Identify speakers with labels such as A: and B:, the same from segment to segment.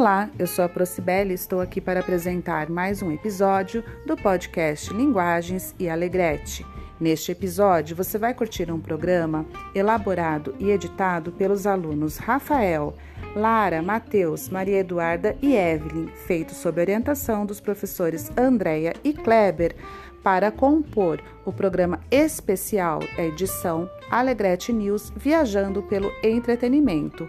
A: Olá, eu sou a Procibele e estou aqui para apresentar mais um episódio do podcast Linguagens e Alegrete. Neste episódio, você vai curtir um programa elaborado e editado pelos alunos Rafael, Lara, Matheus, Maria Eduarda e Evelyn, feito sob orientação dos professores Andréia e Kleber, para compor o programa especial, a edição Alegrete News Viajando pelo Entretenimento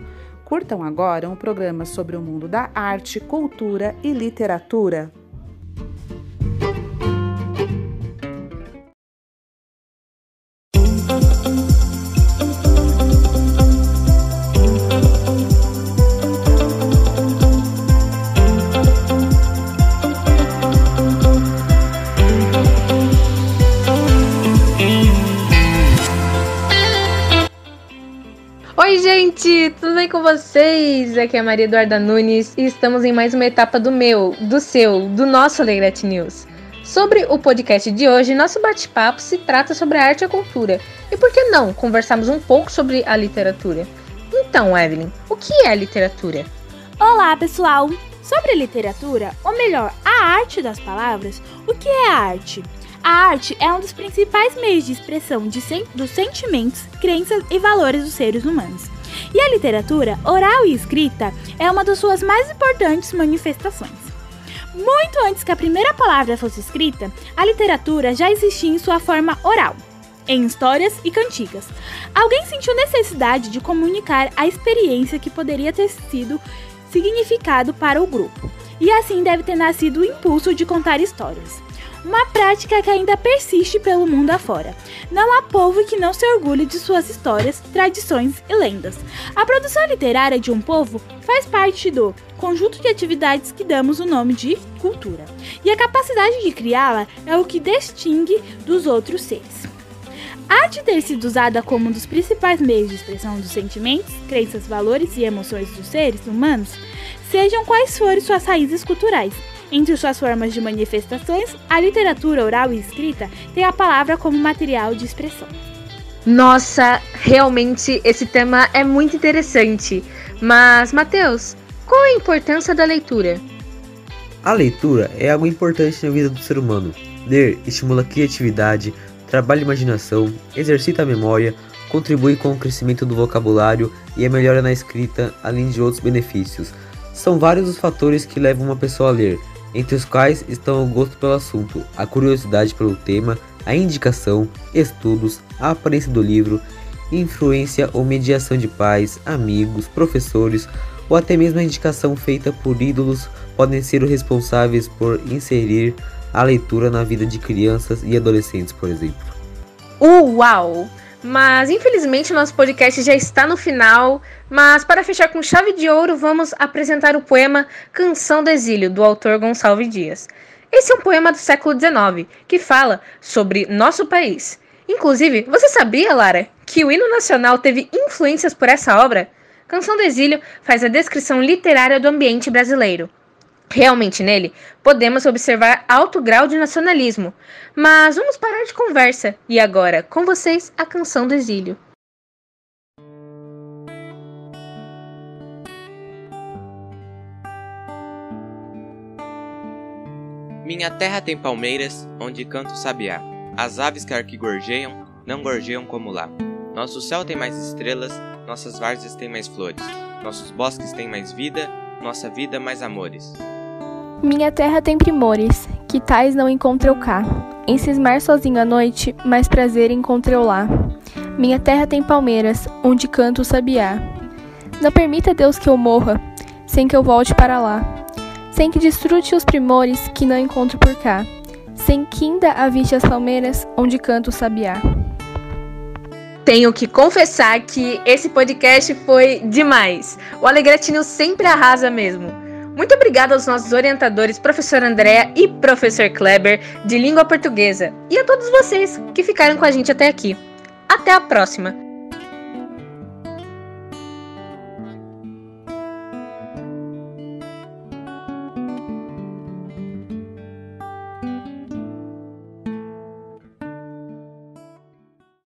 A: Curtam agora um programa sobre o mundo da arte, cultura e literatura.
B: Gente, tudo bem com vocês? Aqui é a Maria Eduarda Nunes e estamos em mais uma etapa do meu, do seu, do nosso Alegrete News. Sobre o podcast de hoje, nosso bate-papo se trata sobre a arte e a cultura. E por que não conversarmos um pouco sobre a literatura? Então, Evelyn, o que é literatura?
C: Olá, pessoal! Sobre literatura, ou melhor, a arte das palavras, o que é a arte? A arte é um dos principais meios de expressão de sen dos sentimentos, crenças e valores dos seres humanos. E a literatura, oral e escrita, é uma das suas mais importantes manifestações. Muito antes que a primeira palavra fosse escrita, a literatura já existia em sua forma oral, em histórias e cantigas. Alguém sentiu necessidade de comunicar a experiência que poderia ter sido significado para o grupo, e assim deve ter nascido o impulso de contar histórias uma prática que ainda persiste pelo mundo afora. Não há povo que não se orgulhe de suas histórias, tradições e lendas. A produção literária de um povo faz parte do conjunto de atividades que damos o nome de cultura. E a capacidade de criá-la é o que distingue dos outros seres. A arte ter sido usada como um dos principais meios de expressão dos sentimentos, crenças, valores e emoções dos seres humanos, sejam quais forem suas raízes culturais, entre suas formas de manifestações, a literatura oral e escrita tem a palavra como material de expressão.
B: Nossa, realmente esse tema é muito interessante. Mas, Matheus, qual a importância da leitura?
D: A leitura é algo importante na vida do ser humano. Ler estimula a criatividade, trabalha a imaginação, exercita a memória, contribui com o crescimento do vocabulário e a melhora na escrita, além de outros benefícios. São vários os fatores que levam uma pessoa a ler, entre os quais estão o gosto pelo assunto, a curiosidade pelo tema, a indicação, estudos, a aparência do livro, influência ou mediação de pais, amigos, professores ou até mesmo a indicação feita por ídolos podem ser os responsáveis por inserir a leitura na vida de crianças e adolescentes, por exemplo.
B: Uau! Mas infelizmente nosso podcast já está no final. Mas para fechar com chave de ouro, vamos apresentar o poema Canção do Exílio, do autor Gonçalves Dias. Esse é um poema do século XIX que fala sobre nosso país. Inclusive, você sabia, Lara, que o hino nacional teve influências por essa obra? Canção do Exílio faz a descrição literária do ambiente brasileiro. Realmente nele podemos observar alto grau de nacionalismo. Mas vamos parar de conversa e agora, com vocês, a canção do exílio.
E: Minha terra tem palmeiras, onde canta o sabiá. As aves que aqui gorjeiam, não gorjeiam como lá. Nosso céu tem mais estrelas, nossas várzeas têm mais flores. Nossos bosques têm mais vida, nossa vida mais amores.
F: Minha terra tem primores, que tais não encontro cá. Em cismar sozinho à noite, mais prazer encontreu lá. Minha terra tem palmeiras, onde canto o sabiá. Não permita Deus que eu morra, sem que eu volte para lá. Sem que desfrute os primores que não encontro por cá. Sem que ainda aviste as palmeiras, onde canto o sabiá.
B: Tenho que confessar que esse podcast foi demais. O Alegretinho sempre arrasa mesmo. Muito obrigada aos nossos orientadores, professor Andréa e professor Kleber, de língua portuguesa, e a todos vocês que ficaram com a gente até aqui. Até a próxima!